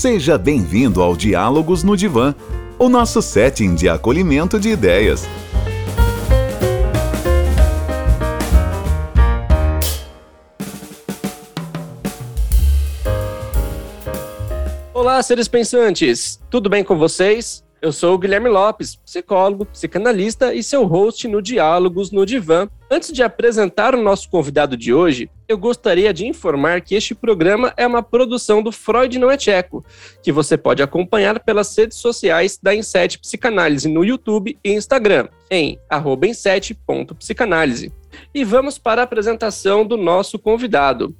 Seja bem-vindo ao Diálogos no Divã, o nosso setting de acolhimento de ideias. Olá, seres pensantes! Tudo bem com vocês? Eu sou o Guilherme Lopes, psicólogo, psicanalista e seu host no Diálogos no Divã. Antes de apresentar o nosso convidado de hoje, eu gostaria de informar que este programa é uma produção do Freud Não é Tcheco, que você pode acompanhar pelas redes sociais da Inset Psicanálise no YouTube e Instagram, em inset.psicanálise. E vamos para a apresentação do nosso convidado.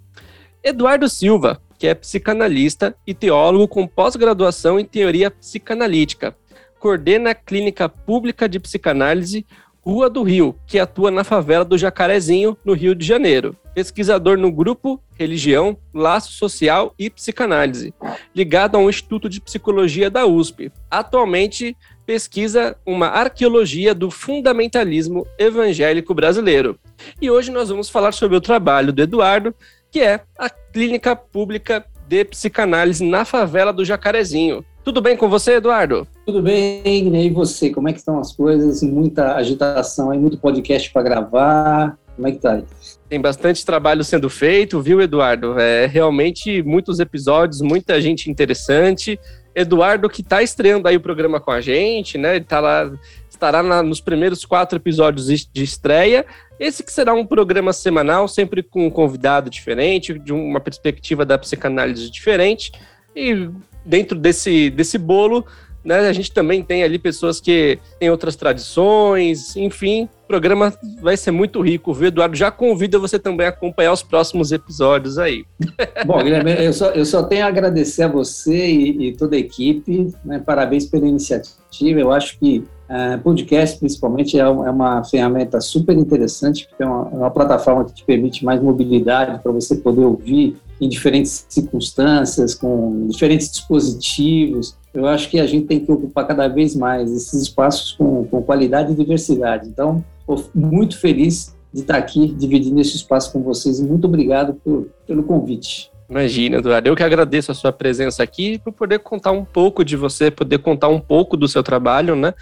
Eduardo Silva, que é psicanalista e teólogo com pós-graduação em teoria psicanalítica coordena a Clínica Pública de Psicanálise Rua do Rio, que atua na favela do Jacarezinho, no Rio de Janeiro. Pesquisador no grupo Religião, Laço Social e Psicanálise, ligado ao Instituto de Psicologia da USP. Atualmente pesquisa uma arqueologia do fundamentalismo evangélico brasileiro. E hoje nós vamos falar sobre o trabalho do Eduardo, que é a Clínica Pública de Psicanálise na favela do Jacarezinho. Tudo bem com você, Eduardo? Tudo bem, e você? Como é que estão as coisas? Muita agitação aí, muito podcast para gravar. Como é que tá aí? Tem bastante trabalho sendo feito, viu, Eduardo? É realmente muitos episódios, muita gente interessante. Eduardo que está estreando aí o programa com a gente, né? Ele tá lá, estará na, nos primeiros quatro episódios de estreia. Esse que será um programa semanal, sempre com um convidado diferente, de uma perspectiva da psicanálise diferente. E dentro desse, desse bolo, né, a gente também tem ali pessoas que têm outras tradições, enfim, programa vai ser muito rico. O Eduardo já convida você também a acompanhar os próximos episódios aí. Bom, Guilherme, eu só, eu só tenho a agradecer a você e, e toda a equipe, né, parabéns pela iniciativa, eu acho que uh, podcast, principalmente, é é uma, ferramenta super interessante, porque é uma, é uma plataforma que te permite mais mobilidade para você poder ouvir em diferentes circunstâncias, com diferentes dispositivos. Eu acho que a gente tem que ocupar cada vez mais esses espaços com, com qualidade e diversidade. Então, estou muito feliz de estar aqui dividindo esse espaço com vocês e muito obrigado por, pelo convite. Imagina, Eduardo. Eu que agradeço a sua presença aqui por poder contar um pouco de você, poder contar um pouco do seu trabalho, né?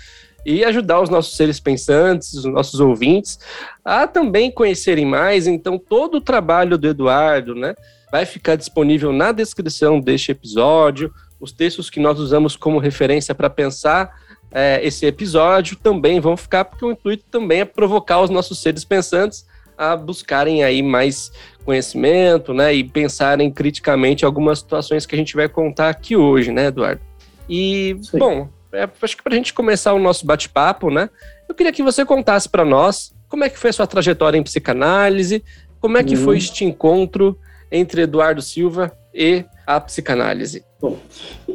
E ajudar os nossos seres pensantes, os nossos ouvintes, a também conhecerem mais. Então, todo o trabalho do Eduardo, né? vai ficar disponível na descrição deste episódio. Os textos que nós usamos como referência para pensar é, esse episódio também vão ficar, porque o intuito também é provocar os nossos seres pensantes a buscarem aí mais conhecimento, né, e pensarem criticamente algumas situações que a gente vai contar aqui hoje, né, Eduardo? E, Sim. bom, é, acho que para a gente começar o nosso bate-papo, né, eu queria que você contasse para nós como é que foi a sua trajetória em psicanálise, como é que uhum. foi este encontro entre Eduardo Silva e a psicanálise? Bom,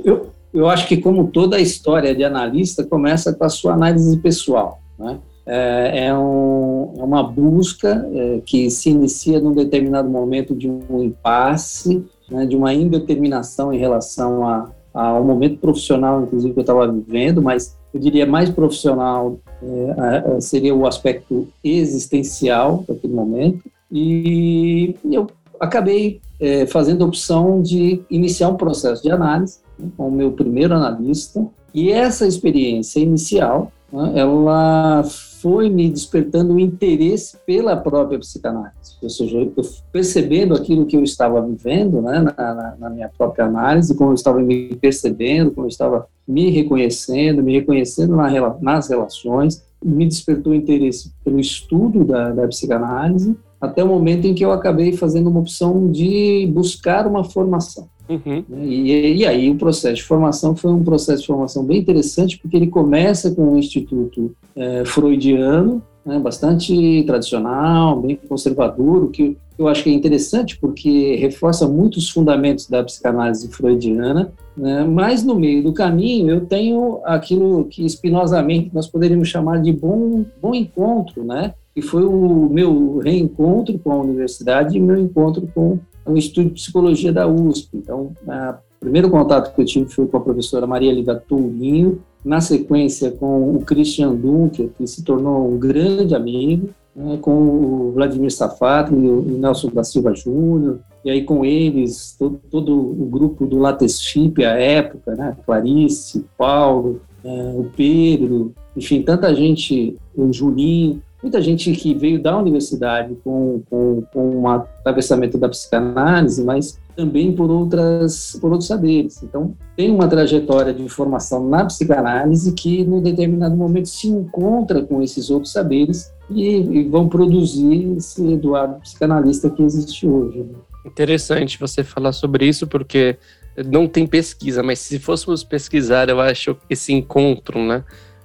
eu, eu acho que, como toda a história de analista, começa com a sua análise pessoal. Né? É, é, um, é uma busca é, que se inicia num determinado momento de um impasse, né, de uma indeterminação em relação a, ao momento profissional, inclusive, que eu estava vivendo, mas eu diria mais profissional é, seria o aspecto existencial daquele momento. E eu acabei é, fazendo a opção de iniciar um processo de análise né, com o meu primeiro analista. E essa experiência inicial, né, ela foi me despertando o interesse pela própria psicanálise. Ou seja, eu percebendo aquilo que eu estava vivendo né, na, na, na, minha própria análise, como eu estava me percebendo, como eu estava me reconhecendo, me reconhecendo na, nas relações, me despertou o interesse pelo estudo da, da psicanálise até o momento em que eu acabei fazendo uma opção de buscar uma formação. Uhum. Né? E, e, aí o processo de formação foi um processo de formação bem interessante, porque ele começa com um instituto é, freudiano, né, bastante tradicional, bem conservador, o que eu acho que é interessante, porque reforça muitos fundamentos da psicanálise freudiana, né, mas no meio do caminho eu tenho aquilo que espinosamente nós poderíamos chamar de bom, bom encontro, né, que foi o meu reencontro com a universidade e meu encontro com o Instituto de Psicologia da USP. Então, o primeiro contato que eu tive foi com a professora Maria Lida Tourinho, na sequência com o Christian Dunker, que se tornou um grande amigo, né, com o Vladimir Safatli, o Nelson da Silva Júnior, e aí com eles, todo, todo o grupo do Latesfip, à época, né, Clarice, Paulo, é, o Pedro, enfim, tanta gente, o Julinho, muita gente que veio da universidade com, com, com um atravessamento da psicanálise, mas também por outras por outros saberes. Então, tem uma trajetória de formação na psicanálise que, num determinado momento, se encontra com esses outros saberes e, e vão produzir esse Eduardo psicanalista que existe hoje. Interessante você falar sobre isso, porque não tem pesquisa, mas se fôssemos pesquisar, eu acho esse encontro, né,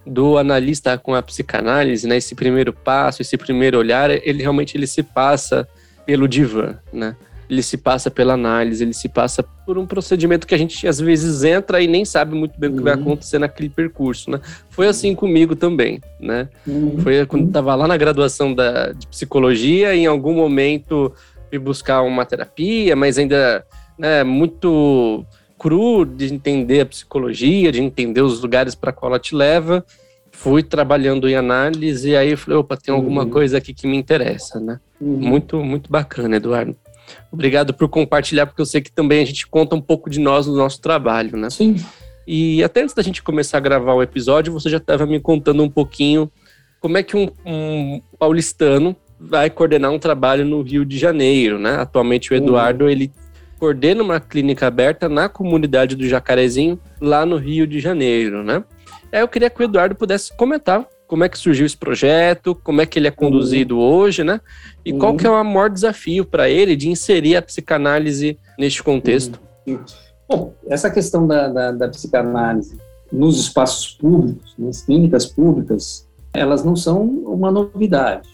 do analista com a psicanálise, né, esse primeiro passo, esse primeiro olhar, ele realmente ele se passa pelo divã, né? Ele se passa pela análise, ele se passa por um procedimento que a gente às vezes entra e nem sabe muito bem o que vai uhum. acontecer naquele percurso, né? Foi assim comigo também, né? Uhum. Foi quando estava lá na graduação da, de psicologia, em algum momento fui buscar uma terapia, mas ainda né, muito cru de entender a psicologia, de entender os lugares para qual ela te leva. Fui trabalhando em análise e aí eu falei, opa, tem alguma uhum. coisa aqui que me interessa, né? Uhum. Muito, muito bacana, Eduardo. Obrigado por compartilhar, porque eu sei que também a gente conta um pouco de nós no nosso trabalho, né? Sim. E até antes da gente começar a gravar o episódio, você já estava me contando um pouquinho como é que um, um, paulistano vai coordenar um trabalho no Rio de Janeiro, né? Atualmente o uhum. Eduardo, uhum. ele coordena uma clínica aberta na comunidade do Jacarezinho, lá no Rio de Janeiro, né? Aí eu queria que o Eduardo pudesse comentar como é que surgiu esse projeto, como é que ele é conduzido uhum. hoje, né? E uhum. qual que é o maior desafio para ele de inserir a psicanálise neste contexto? Uhum. Bom, essa questão da, da, da psicanálise nos espaços públicos, nas clínicas públicas, elas não são uma novidade?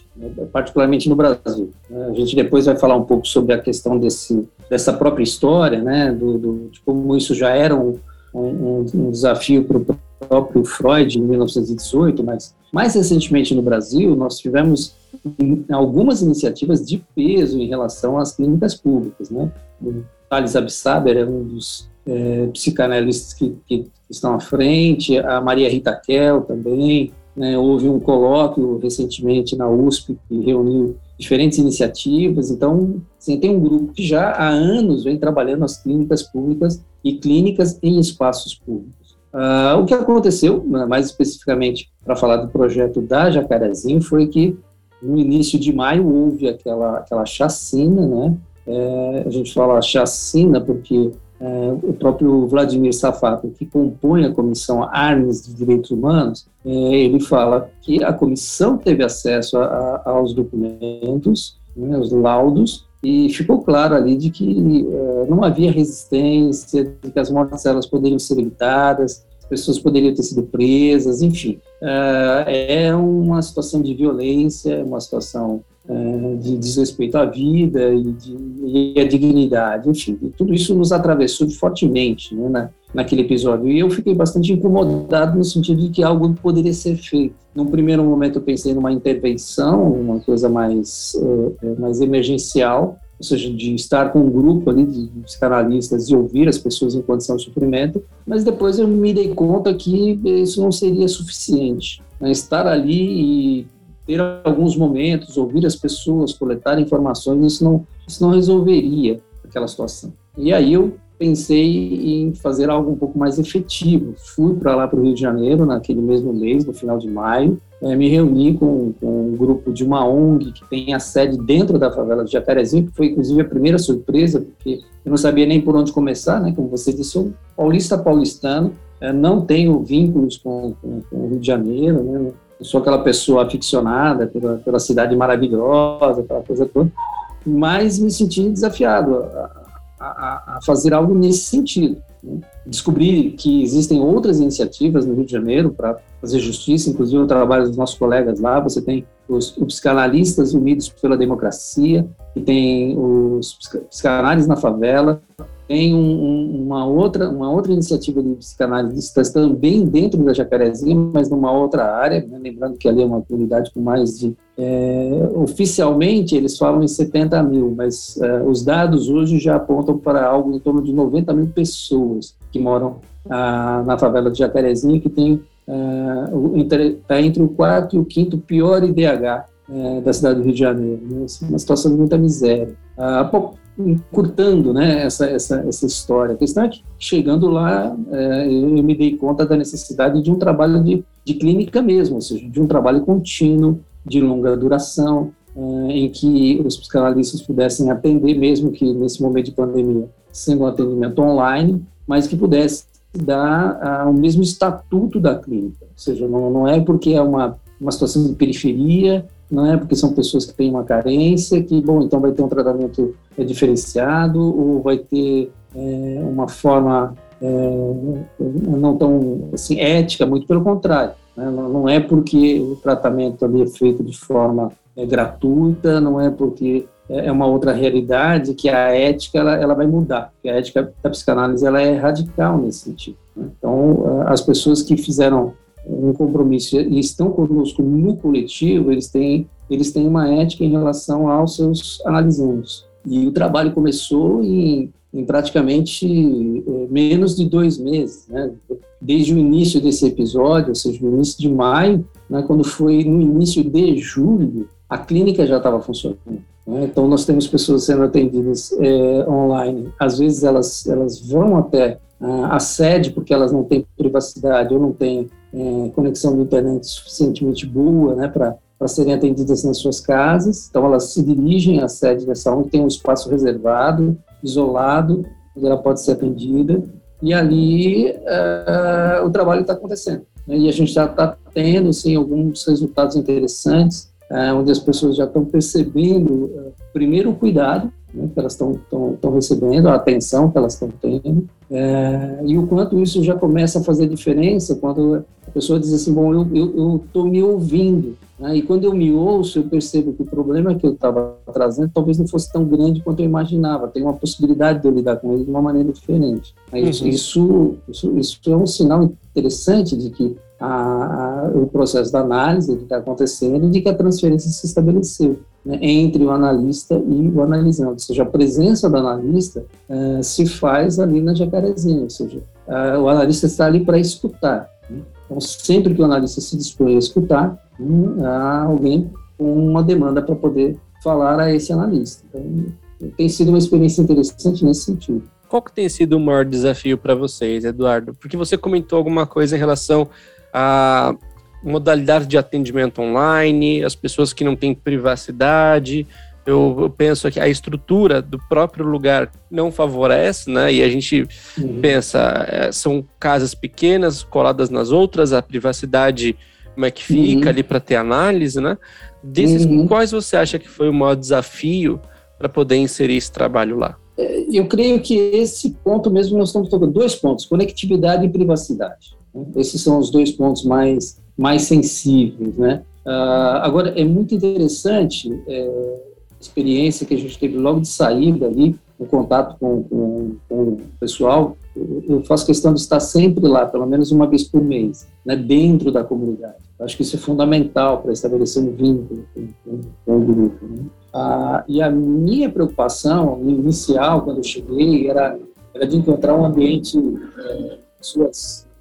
Particularmente no Brasil. A gente depois vai falar um pouco sobre a questão desse, dessa própria história, né? Do, do de como isso já era um, um, um desafio para o próprio Freud em 1918, mas mais recentemente no Brasil nós tivemos algumas iniciativas de peso em relação às clínicas públicas, né? O Thales Absaber é um dos é, psicanalistas que, que, estão à frente, a Maria Rita Kell também, né? houve um colóquio recentemente na USP que reuniu diferentes iniciativas, então assim, tem um grupo que já há anos vem trabalhando as clínicas públicas e clínicas em espaços públicos. Uh, o que aconteceu, né, mais especificamente para falar do projeto da Jacarezinho, foi que no início de maio houve aquela, aquela chacina, né? É, a gente fala chacina porque o próprio Vladimir Safato, que compõe a Comissão Armes de Direitos Humanos, é, ele fala que a comissão teve acesso a, a, aos documentos, né, os laudos, e ficou claro ali de que é, não havia resistência, de que as mortes elas poderiam ser evitadas, as pessoas poderiam ter sido presas, enfim. É, é uma situação de violência, uma situação é, de desrespeito à vida e, de, e à dignidade, enfim. tudo isso nos atravessou fortemente né, na, naquele episódio. E eu fiquei bastante incomodado no sentido de que algo poderia ser feito. Num primeiro momento eu pensei numa intervenção, uma coisa mais, é, mais emergencial, ou seja, de estar com um grupo ali de psicanalistas e ouvir as pessoas em condição de sofrimento, mas depois eu me dei conta que isso não seria suficiente. Né? Estar ali e ter alguns momentos, ouvir as pessoas, coletar informações, isso não, isso não resolveria aquela situação. E aí eu pensei em fazer algo um pouco mais efetivo. Fui para lá para o Rio de Janeiro naquele mesmo mês, no final de maio, é, me reuni com, com, um grupo de uma ONG que tem a sede dentro da favela de Jacarezinho, que foi inclusive a primeira surpresa, porque eu não sabia nem por onde começar, né? Como você disse, sou paulista paulistano, é, não tenho vínculos com, com, com, o Rio de Janeiro, né? Eu sou aquela pessoa aficionada pela, pela cidade maravilhosa, aquela coisa toda, mas me senti desafiado a, a, a fazer algo nesse sentido. Né? Descobri que existem outras iniciativas no Rio de Janeiro para fazer justiça, inclusive o trabalho dos nossos colegas lá. Você tem os, os psicanalistas unidos pela democracia, e tem os psicanalistas na favela, tem um, um, uma, outra, uma outra iniciativa de psicanalistas também dentro da Jacarezinha, mas numa outra área, né? lembrando que ali é uma comunidade com mais de... É, oficialmente eles falam em 70 mil, mas é, os dados hoje já apontam para algo em torno de 90 mil pessoas que moram ah, na favela de Jacarezinha, que tem está é, entre, tá entre o quarto e o quinto pior IDH é, da cidade do Rio de Janeiro, né? Assim, uma situação de muita miséria. Ah, né, essa, essa, essa história. A questão é que, chegando lá, é, eu me dei conta da necessidade de um trabalho de, de clínica mesmo, ou seja, de um trabalho contínuo, de longa duração, é, em que os psicanalistas pudessem atender, mesmo que nesse momento de pandemia, sendo um atendimento online, mas que pudesse dar uh, o mesmo estatuto da clínica. Ou seja, não, não é porque é uma, uma situação de periferia, não é porque são pessoas que têm uma carência, que, bom, então vai ter um tratamento é, diferenciado ou vai ter é, uma forma é, não tão assim, ética, muito pelo contrário. Né? Não, não, é porque o tratamento ali é feito de forma é, gratuita, não é porque é, é uma outra realidade que a ética ela, ela vai mudar. a ética da psicanálise ela é radical nesse sentido. Né? Então, as pessoas que fizeram um compromisso e estão conosco no coletivo, eles têm, eles têm uma ética em relação aos seus analisandos. E o trabalho começou em, em praticamente é, menos de dois meses, né? desde o início desse episódio, ou seja, no início de maio, né, quando foi no início de julho, a clínica já estava funcionando. Né? Então, nós temos pessoas sendo atendidas é, online. Às vezes, elas, elas vão até a sede, porque elas não têm privacidade ou não têm é, conexão de internet suficientemente boa né, para serem atendidas nas suas casas. Então, elas se dirigem à sede dessa onde tem um espaço reservado, isolado, onde ela pode ser atendida. E ali é, o trabalho está acontecendo. Né? E a gente já está tendo sim, alguns resultados interessantes, é, onde as pessoas já estão percebendo, é, primeiro, o cuidado né, que elas estão recebendo, a atenção que elas estão tendo, é, e o quanto isso já começa a fazer diferença quando a pessoa diz assim, bom, eu estou me ouvindo, né, e quando eu me ouço, eu percebo que o problema que eu estava trazendo talvez não fosse tão grande quanto eu imaginava, tem uma possibilidade de eu lidar com ele de uma maneira diferente. Isso, uhum. isso, isso, isso é um sinal interessante de que a, a, o processo da análise está acontecendo e de que a transferência se estabeleceu né, entre o analista e o analisando. Ou seja, a presença do analista uh, se faz ali na jacarezinha, ou seja, uh, o analista está ali para escutar. Né? Então, sempre que o analista se dispõe a escutar, um, há alguém com uma demanda para poder falar a esse analista. Então, tem sido uma experiência interessante nesse sentido. Qual que tem sido o maior desafio para vocês, Eduardo? Porque você comentou alguma coisa em relação a modalidade de atendimento online, as pessoas que não têm privacidade. Eu, eu, penso que a estrutura do próprio lugar não favorece, né? E a gente uhum. pensa, é, são casas pequenas coladas nas outras, a privacidade, como é que fica uhum. ali para ter análise, né? Desses, uhum. quais você acha que foi o maior desafio para poder inserir esse trabalho lá? É, eu creio que esse ponto mesmo nós estamos tocando dois pontos: conectividade e privacidade. Esses são os dois pontos mais, mais sensíveis, né? Uh, agora, é muito interessante é, a experiência que a gente teve logo de saída ali, o contato com, com, com, o pessoal. Eu faço questão de estar sempre lá, pelo menos uma vez por mês, né, dentro da comunidade. acho que isso é fundamental para estabelecer um vínculo com, com o grupo. Né? Ah, e a minha preocupação inicial, quando eu cheguei, era, era de encontrar um ambiente, é,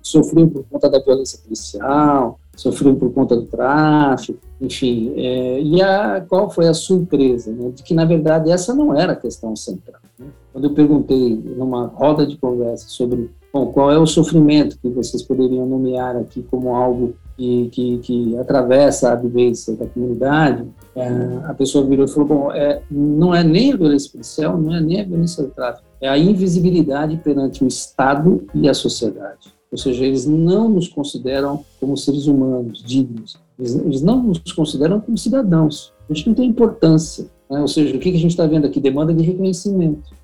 sofriam por conta da violência policial, sofriam por conta do tráfico, enfim. É, e a, qual foi a surpresa? Né? De que, na verdade, essa não era a questão central. Né? Quando eu perguntei numa roda de conversa sobre bom, qual é o sofrimento que vocês poderiam nomear aqui como algo que, que, que atravessa a vivência da comunidade, é, a pessoa virou e falou, bom, é, não é nem a violência policial, não é nem a violência do tráfico, é a invisibilidade perante o Estado e a sociedade. Ou seja, eles não nos consideram como seres humanos dignos, eles, eles não nos consideram como cidadãos. A gente não tem importância. Né? Ou seja, o que a gente está vendo aqui? Demanda de reconhecimento.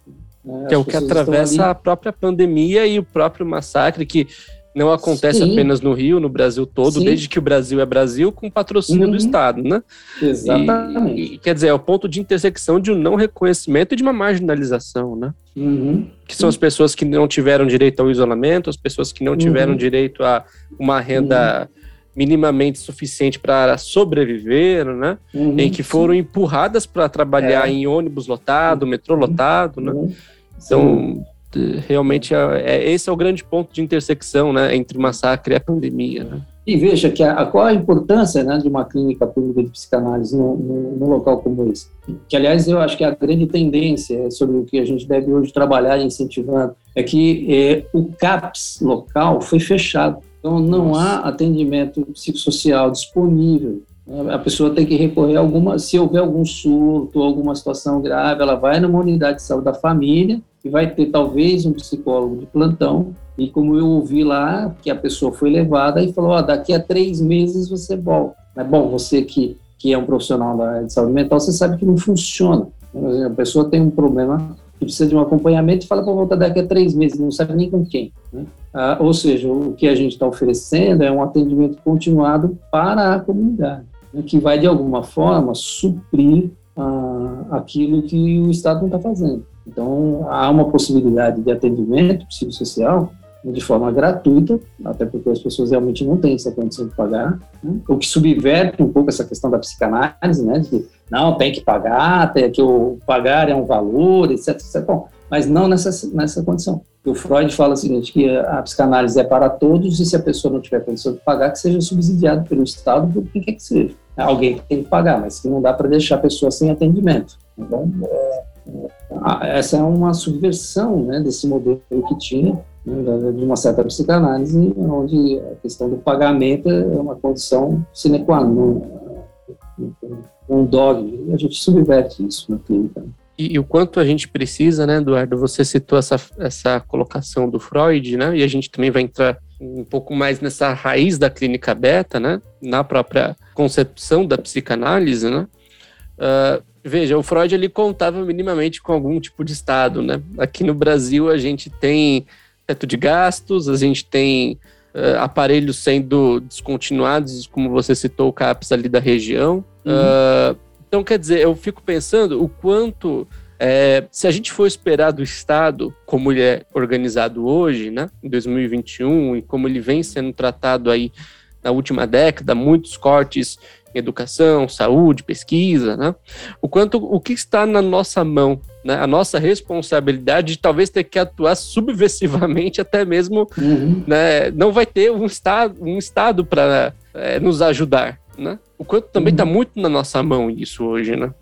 Né? Que é o que atravessa a própria pandemia e o próprio massacre que não acontece Sim. apenas no Rio, no Brasil todo, Sim. desde que o Brasil é Brasil, com patrocínio uhum. do Estado, né? Exatamente. E, e, quer dizer, é o ponto de intersecção de um não reconhecimento e de uma marginalização, né? Uhum. Que são as pessoas que não tiveram direito ao isolamento, as pessoas que não tiveram uhum. direito a uma renda uhum. minimamente suficiente para sobreviver, né? Uhum. Em que foram empurradas para trabalhar é. em ônibus lotado, metrô lotado, né? Então, realmente é, é, esse é o grande ponto de intersecção né, entre massacre e a pandemia. Né? E veja que a, qual a importância né, de uma clínica pública de psicanálise num, num, local como esse. Que, aliás, eu acho que a grande tendência sobre o que a gente deve hoje trabalhar incentivando é que é, o CAPS local foi fechado. Então, não há atendimento psicossocial disponível. A pessoa tem que recorrer a alguma, se houver algum surto, alguma situação grave, ela vai numa unidade de saúde da família e vai ter talvez um psicólogo de plantão. E como eu ouvi lá, que a pessoa foi levada e falou: oh, daqui a três meses você volta. Mas, bom, você que, que é um profissional da área de saúde mental, você sabe que não funciona. A pessoa tem um problema que precisa de um acompanhamento e fala para voltar daqui a três meses, não sabe nem com quem. Né? Ah, ou seja, o que a gente está oferecendo é um atendimento continuado para a comunidade, né, que vai, de alguma forma, suprir ah, aquilo que o Estado não está fazendo. Então, há uma possibilidade de atendimento psicossocial de forma gratuita, até porque as pessoas realmente não têm essa condição de pagar, né? o que subverte um pouco essa questão da psicanálise, né, de não, tem que pagar, tem que o pagar é um valor, etc, etc. Bom, mas não nessa, nessa condição. O Freud fala o seguinte, que a psicanálise é para todos e se a pessoa não tiver condição de pagar, que seja subsidiado pelo Estado, por quem quer que seja. Alguém tem que pagar, mas que não dá para deixar a pessoa sem atendimento. Então, é, essa é uma subversão né, desse modelo que tinha, né, de uma certa psicanálise, onde a questão do pagamento é uma condição sine qua non, um dogma, a gente subverte isso na clínica. E, e, o quanto a gente precisa, né, Eduardo? Você citou essa, essa colocação do Freud, né? E a gente também vai entrar um pouco mais nessa raiz da clínica beta, né? Na própria concepção da psicanálise, né? Uh, veja, o Freud ele contava minimamente com algum tipo de estado, né? Aqui no Brasil a gente tem teto de gastos, a gente tem uh, aparelhos sendo descontinuados, como você citou, o CAPS ali da região. Uhum. Uh, então, quer dizer, eu fico pensando o quanto, é, se a gente for esperar do Estado, como ele é organizado hoje, né, em 2021, e como ele vem sendo tratado aí na última década, muitos cortes educação, saúde, pesquisa, né? O quanto o que está na nossa mão, né? A nossa responsabilidade de talvez ter que atuar subversivamente até mesmo, uhum. né? Não vai ter um estado, um estado para é, nos ajudar, né? O quanto também está uhum. muito na nossa mão isso hoje, né?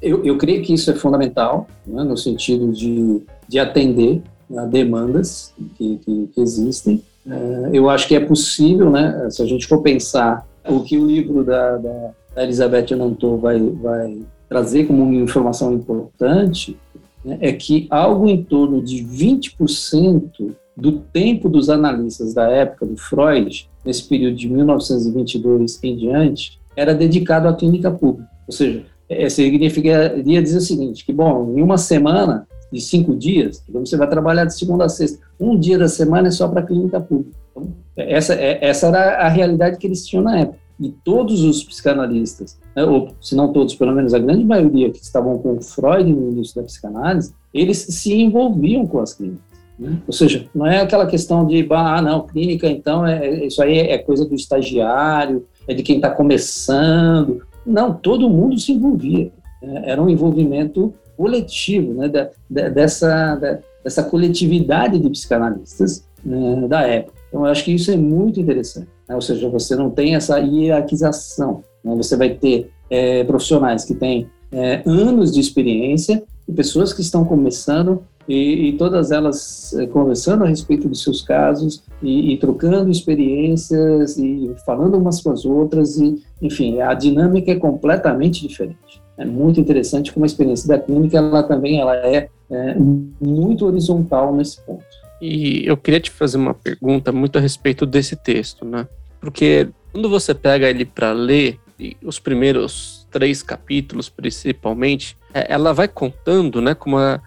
Eu, eu creio que isso é fundamental, né? no sentido de, de atender a demandas que, que, que existem. É, eu acho que é possível, né? Se a gente for pensar o que o livro da, da, Elizabeth Anantô vai, vai trazer como uma informação importante né, é que algo em torno de 20% do tempo dos analistas da época do Freud, nesse período de 1922 em diante, era dedicado à clínica pública. Ou seja, é, significaria dizer o seguinte, que, bom, em uma semana de cinco dias, você vai trabalhar de segunda a sexta, um dia da semana é só para a clínica pública. Então, essa, é, essa era a realidade que eles tinham na época. E todos os psicanalistas, né, ou se não todos, pelo menos a grande maioria que estavam com Freud no início da psicanálise, eles se envolviam com as clínicas. Né? Ou seja, não é aquela questão de, ah, não, clínica então, é, isso aí é coisa do estagiário, é de quem está começando. Não, todo mundo se envolvia. Né? Era um envolvimento coletivo, né, da, da, dessa, da, dessa coletividade de psicanalistas né, da época. Então, eu acho que isso é muito interessante. Né? Ou seja, você não tem essa hierarquização. Né? Você vai ter é, profissionais que têm é, anos de experiência e pessoas que estão começando e, e todas elas é, conversando a respeito dos seus casos e, e, trocando experiências e falando umas com as outras e, enfim, a dinâmica é completamente diferente. É muito interessante como a experiência da clínica, ela também ela é, é muito horizontal nesse ponto. E eu queria te fazer uma pergunta muito a respeito desse texto, né? Porque quando você pega ele para ler, os primeiros três capítulos principalmente, é, ela vai contando, né, como, a,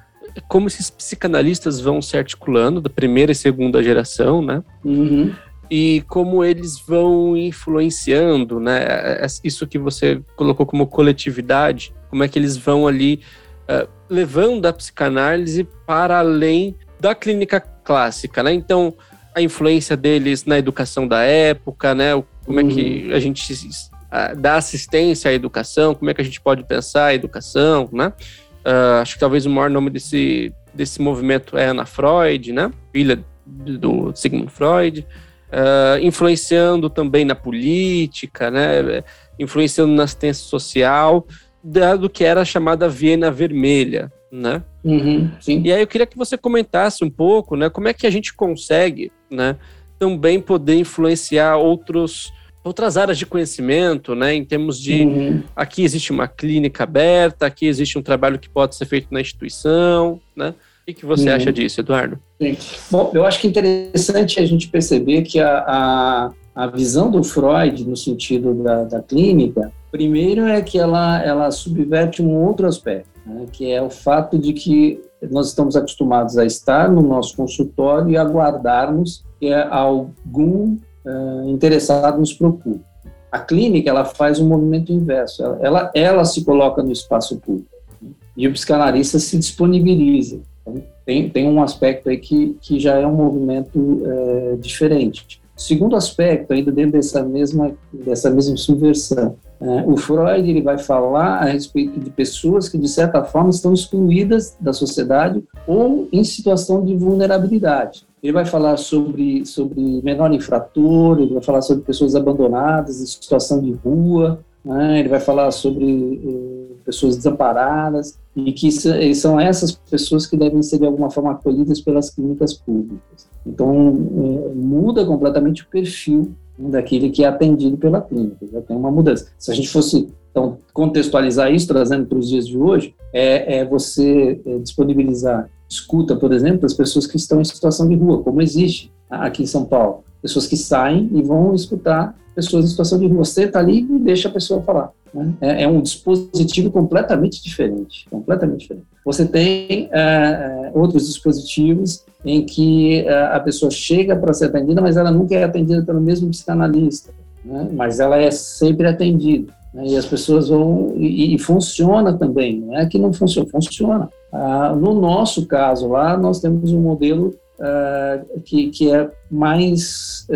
como esses psicanalistas vão se articulando da primeira e segunda geração, né? Uhum. E como eles vão influenciando, né? É, é, isso que você colocou como coletividade, como é que eles vão ali uh, levando a psicanálise para além da clínica clássica, né? Então, a influência deles na educação da época, né? Como uhum. é que uhum. a gente dá assistência à educação, como é que a gente pode pensar a educação, né? Uh, acho que talvez o maior nome desse, desse movimento é Ana Freud, né? Filha do Sigmund Freud. Uh, influenciando também na política, né, influenciando na assistência social, do que era a chamada Viena Vermelha, né? Uhum, e aí eu queria que você comentasse um pouco, né, como é que a gente consegue, né, também poder influenciar outros outras áreas de conhecimento, né? Em termos de uhum. aqui existe uma clínica aberta, aqui existe um trabalho que pode ser feito na instituição, né? O que você uhum. acha disso, Eduardo? Sim. Bom, eu acho que é interessante a gente perceber que a, a, a visão do Freud no sentido da, da, clínica, primeiro é que ela, ela subverte um outro aspecto, né? que é o fato de que nós estamos acostumados a estar no nosso consultório e aguardarmos que algum uh, interessado nos procure. A clínica ela faz um movimento inverso, ela, ela, ela se coloca no espaço público e o psicanalista se disponibiliza. Então, tem, tem um aspecto aí que, que já é um movimento é, diferente. Segundo aspecto, ainda dentro dessa mesma, dessa mesma subversão, é, o Freud ele vai falar a respeito de pessoas que, de certa forma, estão excluídas da sociedade ou em situação de vulnerabilidade. Ele vai falar sobre, sobre menor infrator, ele vai falar sobre pessoas abandonadas, em situação de rua, né? ele vai falar sobre eh, pessoas desamparadas, e que são essas pessoas que devem ser, de alguma forma, acolhidas pelas clínicas públicas. Então, muda completamente o perfil daquele que é atendido pela clínica, já tem uma mudança. Se a gente fosse então, contextualizar isso, trazendo para os dias de hoje, é, é você é, disponibilizar escuta, por exemplo, das pessoas que estão em situação de rua, como existe aqui em São Paulo. Pessoas que saem e vão escutar pessoas em situação de rua. Você está ali e deixa a pessoa falar. Né? É, é, um dispositivo completamente diferente, completamente diferente. Você tem é outros dispositivos em que é, a pessoa chega para ser atendida, mas ela nunca é atendida pelo mesmo psicanalista, né? mas ela é sempre atendida. Né? E as pessoas vão. E, e, funciona também, não é que não funciona, funciona. Ah, no nosso caso lá, nós temos um modelo que, que é mais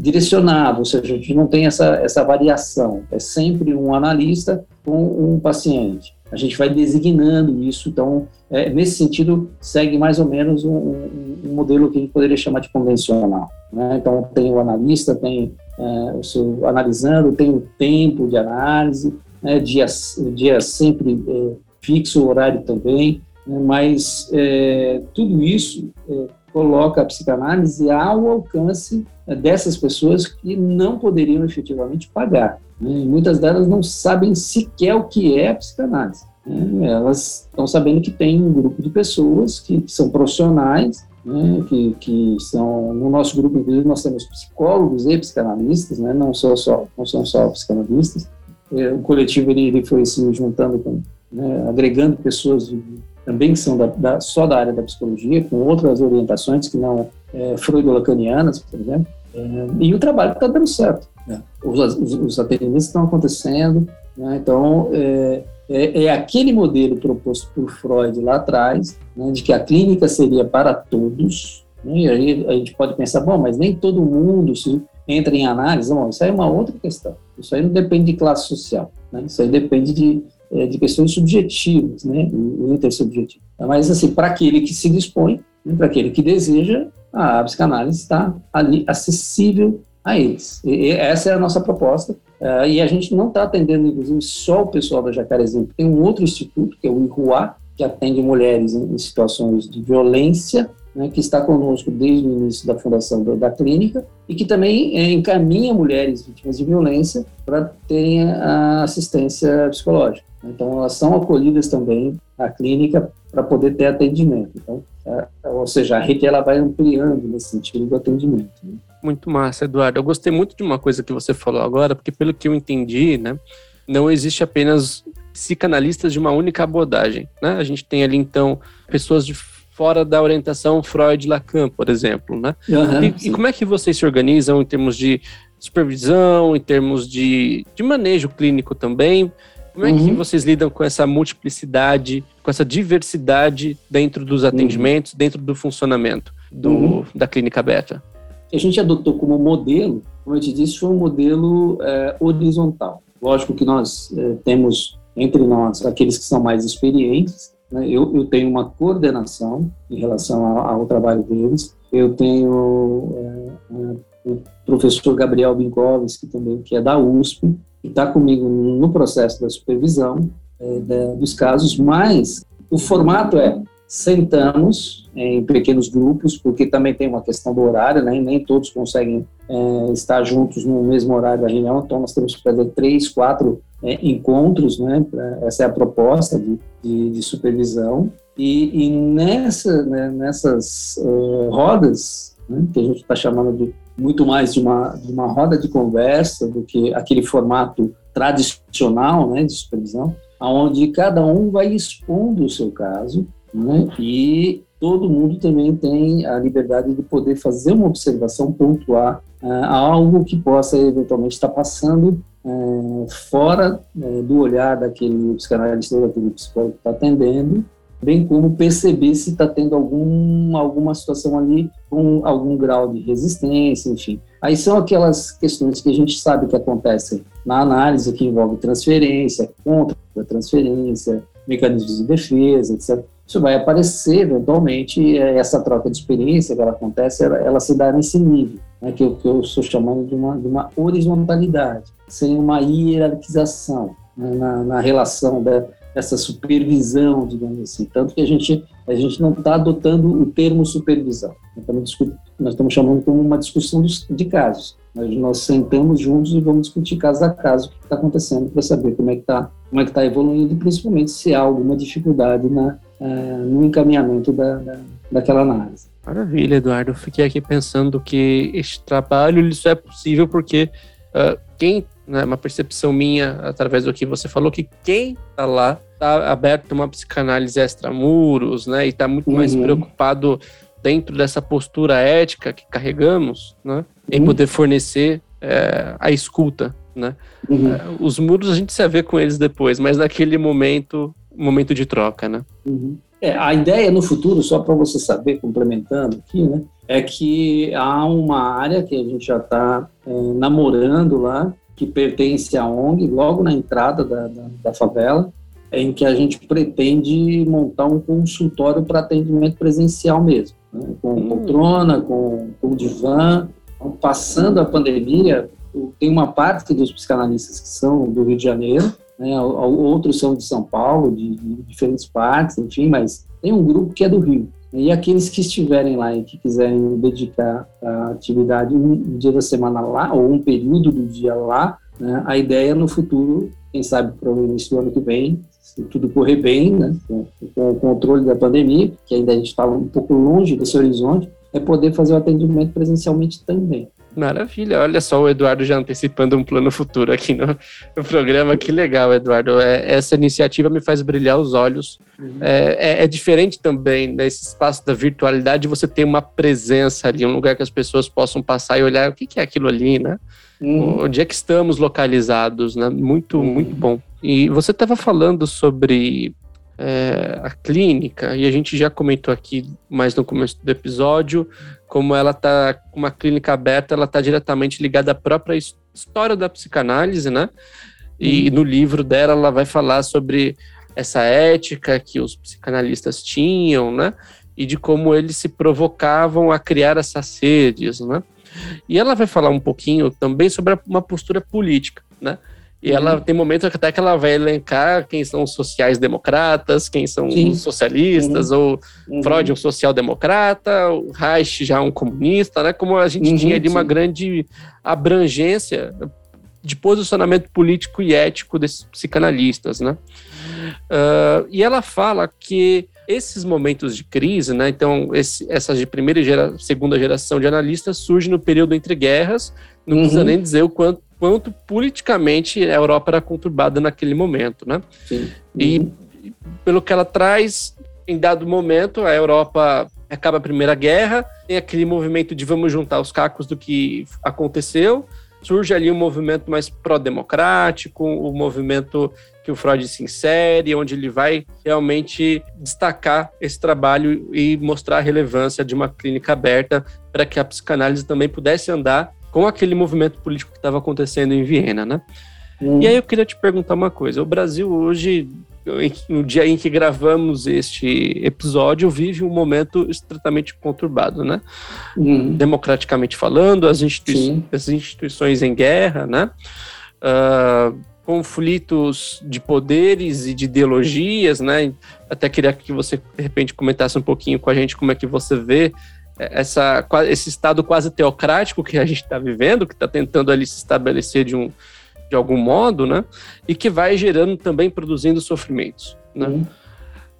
direcionado, ou seja, a gente não tem essa, essa variação, é sempre um analista com um paciente. A gente vai designando isso, então, é, nesse sentido, segue mais ou menos um, um, um, modelo que a gente poderia chamar de convencional. Né? Então, tem o analista, tem é, o seu analisando, tem o tempo de análise, né? dia, dia sempre é, fixo, horário também, né? mas é, tudo isso é, coloca a psicanálise ao alcance é, dessas pessoas que não poderiam efetivamente pagar. Né? Muitas delas não sabem sequer o que é a psicanálise. Né? Elas estão sabendo que tem um grupo de pessoas que, que são profissionais, né? que, que são, no nosso grupo, inclusive, nós temos psicólogos e psicanalistas, né? não, só, só, não são só psicanalistas. É, o coletivo ele, ele foi se juntando com, né? agregando pessoas de, também são da, da, só da área da psicologia, com outras orientações que não é, freudo-lacanianas, por exemplo, é, e o trabalho está dando certo. Né? Os, os, os, atendimentos estão acontecendo, né? então é, é, é, aquele modelo proposto por Freud lá atrás, né, de que a clínica seria para todos, né? e aí a gente pode pensar, bom, mas nem todo mundo se entra em análise, bom, isso aí é uma outra questão, isso aí não depende de classe social, né? isso aí depende de é, de questões subjetivas, né, o intersubjetivo. Mas, assim, para aquele que se dispõe, né, para aquele que deseja, a psicanálise está ali acessível a eles. E essa é a nossa proposta. Uh, e a gente não está atendendo, inclusive, só o pessoal da Jacarezinho. Tem um outro instituto, que é o IRUA, que atende mulheres em situações de violência, né, que está conosco desde o início da fundação da, da clínica e que também é, encaminha mulheres vítimas de violência para terem a assistência psicológica. Então, elas são acolhidas também à clínica para poder ter atendimento. Então, é, ou seja, a rede ela vai ampliando nesse sentido do atendimento. Né? Muito massa, Eduardo. Eu gostei muito de uma coisa que você falou agora, porque pelo que eu entendi, né, não existe apenas psicanalistas de uma única abordagem. Né? A gente tem ali, então, pessoas de fora da orientação Freud-Lacan, por exemplo. Né? Uhum, e, e como é que vocês se organizam em termos de supervisão, em termos de, de manejo clínico também, como é uhum. que vocês lidam com essa multiplicidade, com essa diversidade dentro dos atendimentos, uhum. dentro do funcionamento do, uhum. da clínica aberta? A gente adotou como modelo, como eu te disse, foi um modelo é, horizontal. Lógico que nós é, temos entre nós aqueles que são mais experientes. Né? Eu, eu, tenho uma coordenação em relação ao, ao trabalho deles. Eu tenho é, o professor Gabriel Binkovski também, que é da USP, que está comigo no processo da supervisão é, da, dos casos, mas o formato é sentamos em pequenos grupos, porque também tem uma questão do horário, né? nem todos conseguem é, estar juntos no mesmo horário da reunião, então nós temos que fazer três, quatro é, encontros, né? essa é a proposta de, de, de supervisão, e, e nessa, né, nessas uh, rodas, né, que a gente está chamando de muito mais de uma, de uma roda de conversa do que aquele formato tradicional né, de supervisão, onde cada um vai expondo o seu caso, né? E todo mundo também tem a liberdade de poder fazer uma observação, pontuar uh, algo que possa eventualmente estar passando uh, fora uh, do olhar daquele psicanalista, daquele psicólogo que está atendendo, bem como perceber se está tendo algum, alguma situação ali com algum grau de resistência, enfim. Aí são aquelas questões que a gente sabe que acontecem na análise, que envolve transferência, contra transferência, mecanismos de defesa, etc isso vai aparecer eventualmente, é, essa troca de experiência que ela acontece, ela, ela se dá nesse nível, né, que, eu, que eu estou chamando de uma, de uma horizontalidade, sem uma hierarquização né, na, na, relação da, dessa supervisão, digamos assim. Tanto que a gente, a gente não está adotando o termo supervisão, nós estamos, chamando como uma discussão dos, de casos. Nós, nós sentamos juntos e vamos discutir caso a caso o que está acontecendo para saber como é que está é que está evoluindo e principalmente se há alguma dificuldade na, uh, no encaminhamento da, da, daquela análise. Maravilha, Eduardo. Eu fiquei aqui pensando que este trabalho isso é possível porque uh, quem, né, uma percepção minha através do que você falou, que quem está lá está aberto a uma psicanálise extramuros, né, e está muito uhum. mais preocupado dentro dessa postura ética que carregamos, né, uhum. em poder fornecer é, a escuta, né. Uhum. É, os muros a gente se vê com eles depois, mas naquele momento momento de troca, né? Uhum. É, a ideia no futuro, só para você saber, complementando aqui, né, é que há uma área que a gente já está é, namorando lá, que pertence à ONG, logo na entrada da, da, da favela, em que a gente pretende montar um consultório para atendimento presencial mesmo, né, com hum. poltrona, com, com divã. Então, passando a pandemia, tem uma parte dos psicanalistas que são do Rio de Janeiro, né? outros são de São Paulo, de, de, diferentes partes, enfim, mas tem um grupo que é do Rio. E aqueles que estiverem lá e que quiserem dedicar a atividade um dia da semana lá, ou um período do dia lá, né? a ideia no futuro, quem sabe para o início do ano que vem, se tudo correr bem, né? com, o controle da pandemia, que ainda a gente estava um pouco longe desse horizonte, é poder fazer o atendimento presencialmente também. Maravilha, olha só o Eduardo já antecipando um plano futuro aqui no, no programa. Que legal, Eduardo. É, essa iniciativa me faz brilhar os olhos. Uhum. É, é, é, diferente também nesse espaço da virtualidade você ter uma presença ali, um lugar que as pessoas possam passar e olhar o que, que é aquilo ali, né? Uhum. Onde é que estamos localizados, né? Muito, uhum. muito bom. E você estava falando sobre é, a clínica, e a gente já comentou aqui mais no começo do episódio, como ela está com uma clínica aberta, ela está diretamente ligada à própria história da psicanálise, né? E uhum. no livro dela ela vai falar sobre essa ética que os psicanalistas tinham, né? E de como eles se provocavam a criar essas redes, né? E ela vai falar um pouquinho também sobre uma postura política, né? E ela uhum. tem momentos até que ela vai elencar quem são os sociais-democratas, quem são Sim. os socialistas, uhum. ou uhum. Freud um social-democrata, o Reich já um comunista, né? Como a gente uhum, tinha ali uma grande abrangência de posicionamento político e ético desses psicanalistas, né? Uh, e ela fala que esses momentos de crise, né? Então, esse, essas de primeira e gera, segunda geração de analistas surgem no período entre guerras. Não precisa uhum. nem dizer o quanto quanto politicamente a Europa era conturbada naquele momento, né? Sim. E pelo que ela traz, em dado momento, a Europa acaba a Primeira Guerra, tem aquele movimento de vamos juntar os cacos do que aconteceu, surge ali um movimento mais pró-democrático, o um movimento que o Freud se insere, onde ele vai realmente destacar esse trabalho e mostrar a relevância de uma clínica aberta para que a psicanálise também pudesse andar com aquele movimento político que estava acontecendo em Viena, né? Hum. E aí eu queria te perguntar uma coisa: o Brasil hoje no dia em que gravamos este episódio, vive um momento extremamente conturbado, né? Uhum. Democraticamente falando, as, institui as, instituições em guerra, né? Uh, conflitos de poderes e de ideologias, né? Até queria que você, de repente, comentasse um pouquinho com a gente como é que você vê essa, esse estado quase teocrático que a gente está vivendo, que está tentando ali se estabelecer de um de algum modo, né? E que vai gerando também, produzindo sofrimentos, né? Uhum.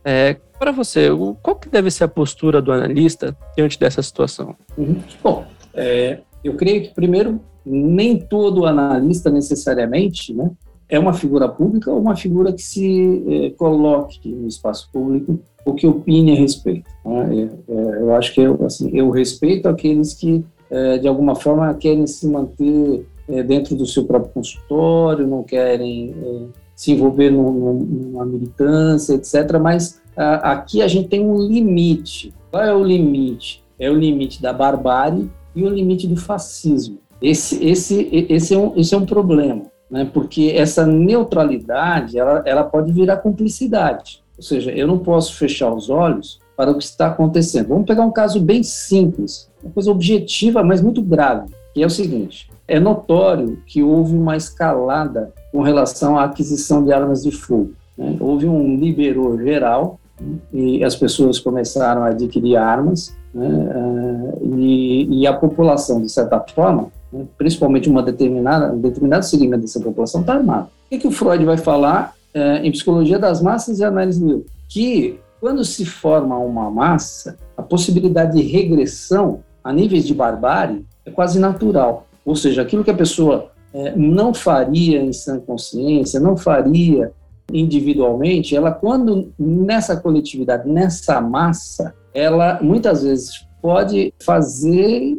É, para você, qual que deve ser a postura do analista diante dessa situação? Uhum. Bom, é, eu creio que, primeiro, nem todo analista necessariamente né, é uma figura pública ou uma figura que se é, coloque no espaço público ou que opine a respeito. Né? É, é, eu acho que eu, assim, eu respeito aqueles que, é, de alguma forma, querem se manter é, dentro do seu próprio consultório, não querem é, se envolver numa militância, etc. Mas a, aqui a gente tem um limite. Qual é o limite? É o limite da barbárie e o limite do fascismo. Esse, esse, esse, é, um, esse é um problema, né? porque essa neutralidade ela, ela pode virar cumplicidade. Ou seja, eu não posso fechar os olhos para o que está acontecendo. Vamos pegar um caso bem simples, uma coisa objetiva, mas muito grave, que é o seguinte: é notório que houve uma escalada com relação à aquisição de armas de fogo. Né? Houve um liberou geral né? e as pessoas começaram a adquirir armas né? uh, e, e, a população, de certa forma, principalmente uma determinada, um determinado segmento dessa população está armada. O que, que, o Freud vai falar uh, em Psicologia das Massas e Análise do? Que quando se forma uma massa, a possibilidade de regressão a níveis de barbárie é quase natural. Ou seja, aquilo que a pessoa é, não faria em sã consciência, não faria individualmente, ela quando nessa coletividade, nessa massa, ela muitas vezes pode fazer e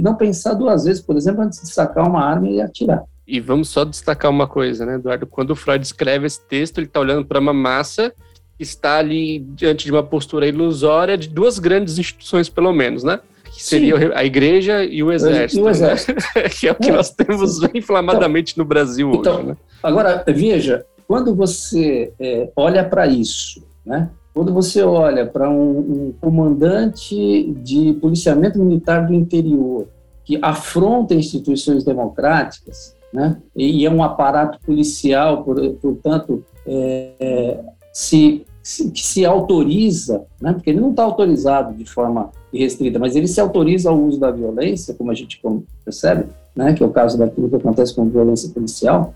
não pensar duas vezes, por exemplo, antes de sacar uma arma e atirar. E vamos só destacar uma coisa, né, Eduardo? Quando o Freud escreve esse texto, ele está olhando para uma massa que está ali diante de uma postura ilusória de duas grandes instituições, pelo menos, né? que seria Sim. a igreja e o exército. E o exército. Né? que é o que é. nós temos inflamadamente então, no Brasil então, hoje. Né? Agora, veja, quando você é, olha para isso, né? Quando você olha para um, um, comandante de policiamento militar do interior que afronta instituições democráticas, né? e é um aparato policial, por, portanto, é, é, se que se autoriza, né, porque ele não está autorizado de forma irrestrita, mas ele se autoriza ao uso da violência, como a gente percebe, né, que é o caso daquilo que acontece com violência policial,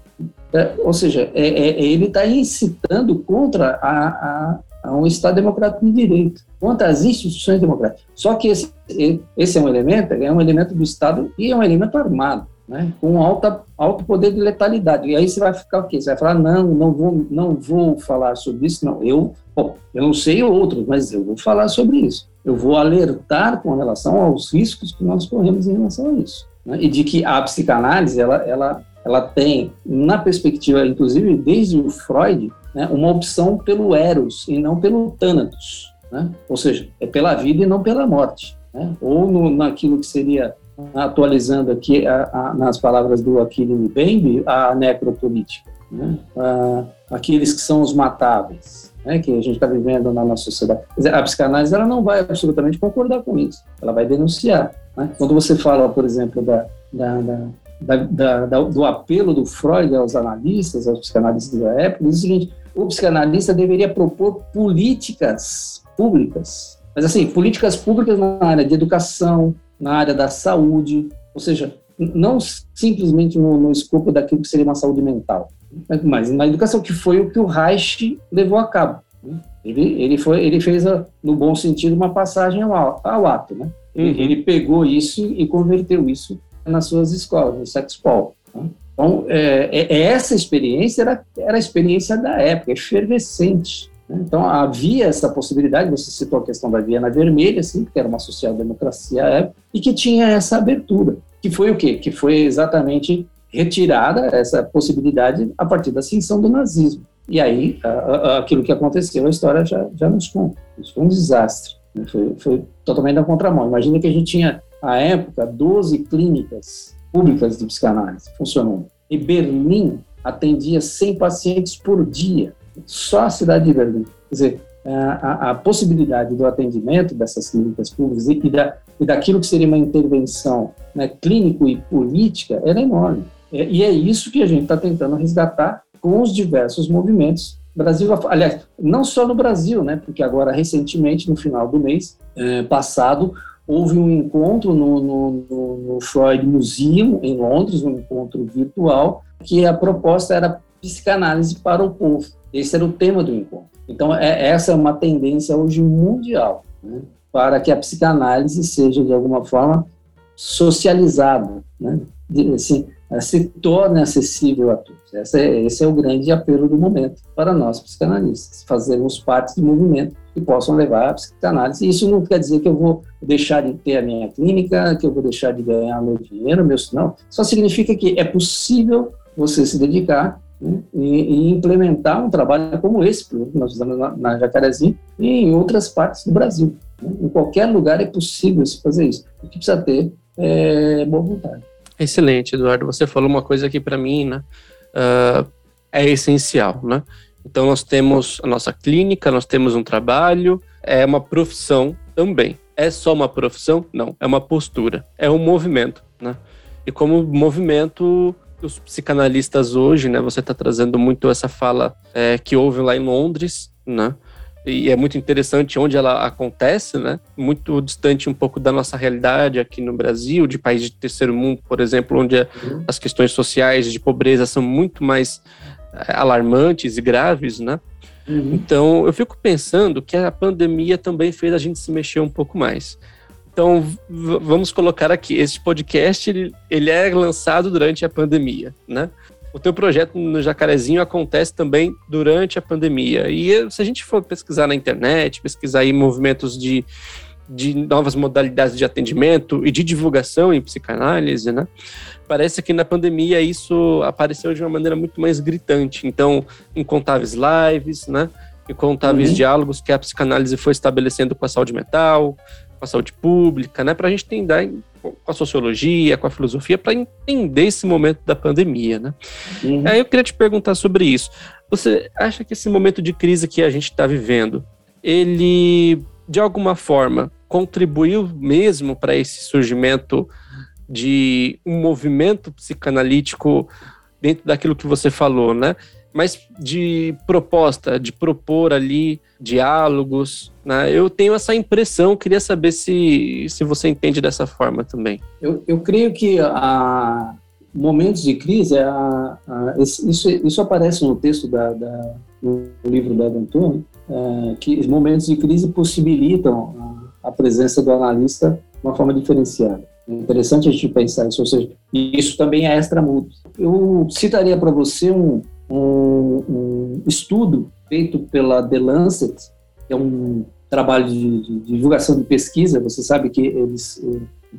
é, ou seja, é, é ele está incitando contra a, a, a, um Estado democrático de direito, contra as instituições democráticas. Só que esse, esse é um elemento, é um elemento do Estado e é um elemento armado né, com alta, alto poder de letalidade. E aí você vai ficar o quê? Você vai falar, não, não vou, não vou falar sobre isso, não. Eu, bom, eu não sei outros, mas eu vou falar sobre isso. Eu vou alertar com relação aos riscos que nós corremos em relação a isso. Né, e de que a psicanálise, ela, ela, ela tem, na perspectiva, inclusive, desde o Freud, né, uma opção pelo eros e não pelo thanatos. Né? Ou seja, é pela vida e não pela morte. Né? Ou no, naquilo que seria atualizando aqui a, a, nas palavras do Achille Mbembe, a necropolítica. Né? aqueles que são os matáveis, né? que a gente está vivendo na nossa sociedade. A psicanálise ela não vai absolutamente concordar com isso, ela vai denunciar. Né? Quando você fala, por exemplo, da, da, da, do apelo do Freud aos analistas, aos psicanalistas da época, diz o seguinte: o psicanalista deveria propor políticas públicas, mas assim, políticas públicas na área de educação, na área da saúde, ou seja, não simplesmente no, no escopo daquilo que seria uma saúde mental, mas na educação, que foi o que o Reich levou a cabo. Né? Ele, ele, foi, ele fez, a, no bom sentido, uma passagem ao, ao ato. Né? Uhum. Ele pegou isso e converteu isso nas suas escolas, no Sexpol. Né? Então, é, é, essa experiência era, era a experiência da época, efervescente. Né? Então, havia essa possibilidade, você citou a questão da Viena Vermelha, assim, que era uma social-democracia à época, e que tinha essa abertura, que foi o quê? Que foi exatamente retirada essa possibilidade a partir da ascensão do nazismo. E aí, a, a, aquilo que aconteceu, a história já, já nos conta. Isso foi um desastre. Né? Foi, foi totalmente na contramão. Imagina que a gente tinha, à época, 12 clínicas públicas de psicanálise funcionando. E Berlim atendia 100 pacientes por dia só a cidade de Berlim. Quer dizer, a, a, possibilidade do atendimento dessas clínicas públicas e, da, e daquilo que seria uma intervenção né, clínico e política era enorme. É, e é isso que a gente está tentando resgatar com os diversos movimentos Brasil, aliás, não só no Brasil, né? Porque agora recentemente, no final do mês é, passado, houve um encontro no, no, no, Freud Museum em Londres, um encontro virtual, que a proposta era psicanálise para o povo. Esse era o tema do encontro. Então, é, essa é uma tendência hoje mundial, né? para que a psicanálise seja de alguma forma socializada, né? Assim, se torne acessível a todos. Esse é, esse é o grande apelo do momento para nós psicanalistas, fazermos parte do movimento que possam levar a psicanálise. Isso não quer dizer que eu vou deixar de ter a minha clínica, que eu vou deixar de ganhar meu dinheiro, meu não. Só significa que é possível você se dedicar né, e, e, implementar um trabalho como esse, que nós fizemos na, na Jacarezinho e em outras partes do Brasil. Né? Em qualquer lugar é possível se fazer isso. O que precisa ter é boa vontade. Excelente, Eduardo. Você falou uma coisa aqui para mim, né? Uh, é essencial, né? Então nós temos a nossa clínica, nós temos um trabalho, é uma profissão também. É só uma profissão? Não, é uma postura, é um movimento, né? E como movimento, os psicanalistas hoje, né? Você está trazendo muito essa fala é, que houve lá em Londres, né? E é muito interessante onde ela acontece, né? Muito distante um pouco da nossa realidade aqui no Brasil, de países de terceiro mundo, por exemplo, onde uhum. as questões sociais de pobreza são muito mais eh, alarmantes e graves, né? Uhum. Então, eu fico pensando que a pandemia também fez a gente se mexer um pouco mais. Então, vamos colocar aqui, esse podcast, ele, ele é lançado durante a pandemia, né? O teu projeto no Jacarezinho acontece também durante a pandemia. E se a gente for pesquisar na internet, pesquisar aí movimentos de, de novas modalidades de atendimento e de divulgação em psicanálise, né? Parece que na pandemia isso apareceu de uma maneira muito mais gritante. Então, incontáveis lives, né? Incontáveis uhum. diálogos que a psicanálise foi estabelecendo com a saúde mental, com a saúde pública, né? Para a gente tentar com a sociologia, com a filosofia, para entender esse momento da pandemia, né? Uhum. Aí eu queria te perguntar sobre isso. Você acha que esse momento de crise que a gente está vivendo, ele, de alguma forma, contribuiu mesmo para esse surgimento de um movimento psicanalítico dentro daquilo que você falou, né? Mas de proposta, de propor ali diálogos, né? Eu tenho essa impressão, queria saber se, se você entende dessa forma também. Eu, eu creio que a momentos de crise, a, a, isso, isso aparece no texto da, da no livro da Aventura, é, que momentos de crise possibilitam a, a presença do analista de uma forma diferenciada. É interessante a gente pensar isso, ou seja, isso também é extramudo. Eu citaria para você um, um, um, estudo feito pela The Lancet, que é um trabalho de, de, divulgação de pesquisa, você sabe que eles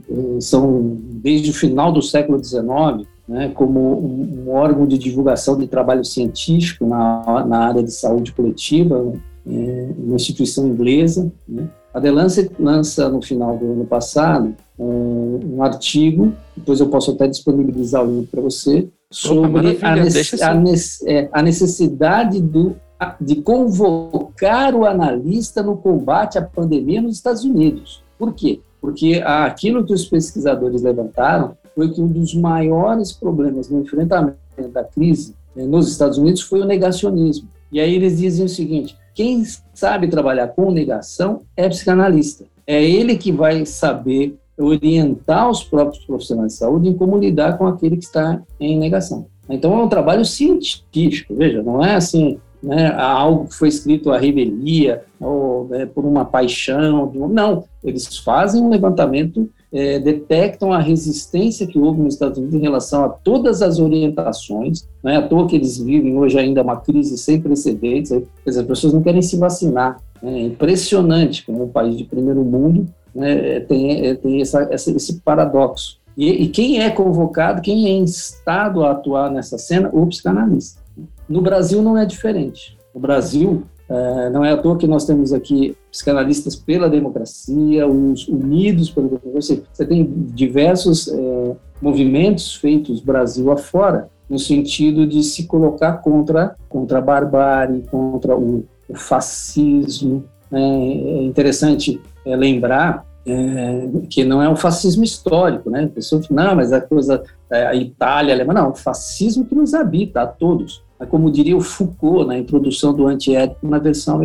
uh, são, desde o final do século XIX, né, como um, um, órgão de divulgação de trabalho científico na, na área de saúde coletiva, né, uma instituição inglesa. Né. A The Lancet lança, no final do ano passado, um, um artigo, depois eu posso até disponibilizar o link para você, sobre Opa, a, assim. é, a, necessidade do de convocar o analista no combate à pandemia nos Estados Unidos. Por quê? Porque aquilo que os pesquisadores levantaram foi que um dos maiores problemas no enfrentamento da crise né, nos Estados Unidos foi o negacionismo. E aí eles dizem o seguinte: quem sabe trabalhar com negação é psicanalista. É ele que vai saber orientar os próprios profissionais de saúde em como lidar com aquele que está em negação. Então é um trabalho científico, veja, não é assim, né, algo que foi escrito à revelia, ou né, por uma paixão. Não, eles fazem um levantamento, é, detectam a resistência que houve nos Estados Unidos em relação a todas as orientações. Não é à toa que eles vivem hoje ainda uma crise sem precedentes. Dizer, as pessoas não querem se vacinar. Né, é impressionante como um país de primeiro mundo né, tem, é, tem essa, essa, esse paradoxo. E, e, quem é convocado, quem é instado a atuar nessa cena? O psicanalista. No Brasil não é diferente. No Brasil, é, não é à toa que nós temos aqui psicanalistas pela democracia, os unidos pela democracia. Você tem diversos é, movimentos feitos Brasil afora no sentido de se colocar contra, contra a barbárie, contra o, o fascismo. É, é interessante é, lembrar é, que não é um fascismo histórico, né? A pessoa fala, não, mas a coisa, é, a Itália, a Alemanha, não, o fascismo que nos habita a todos. É como diria o Foucault na introdução do antiético na versão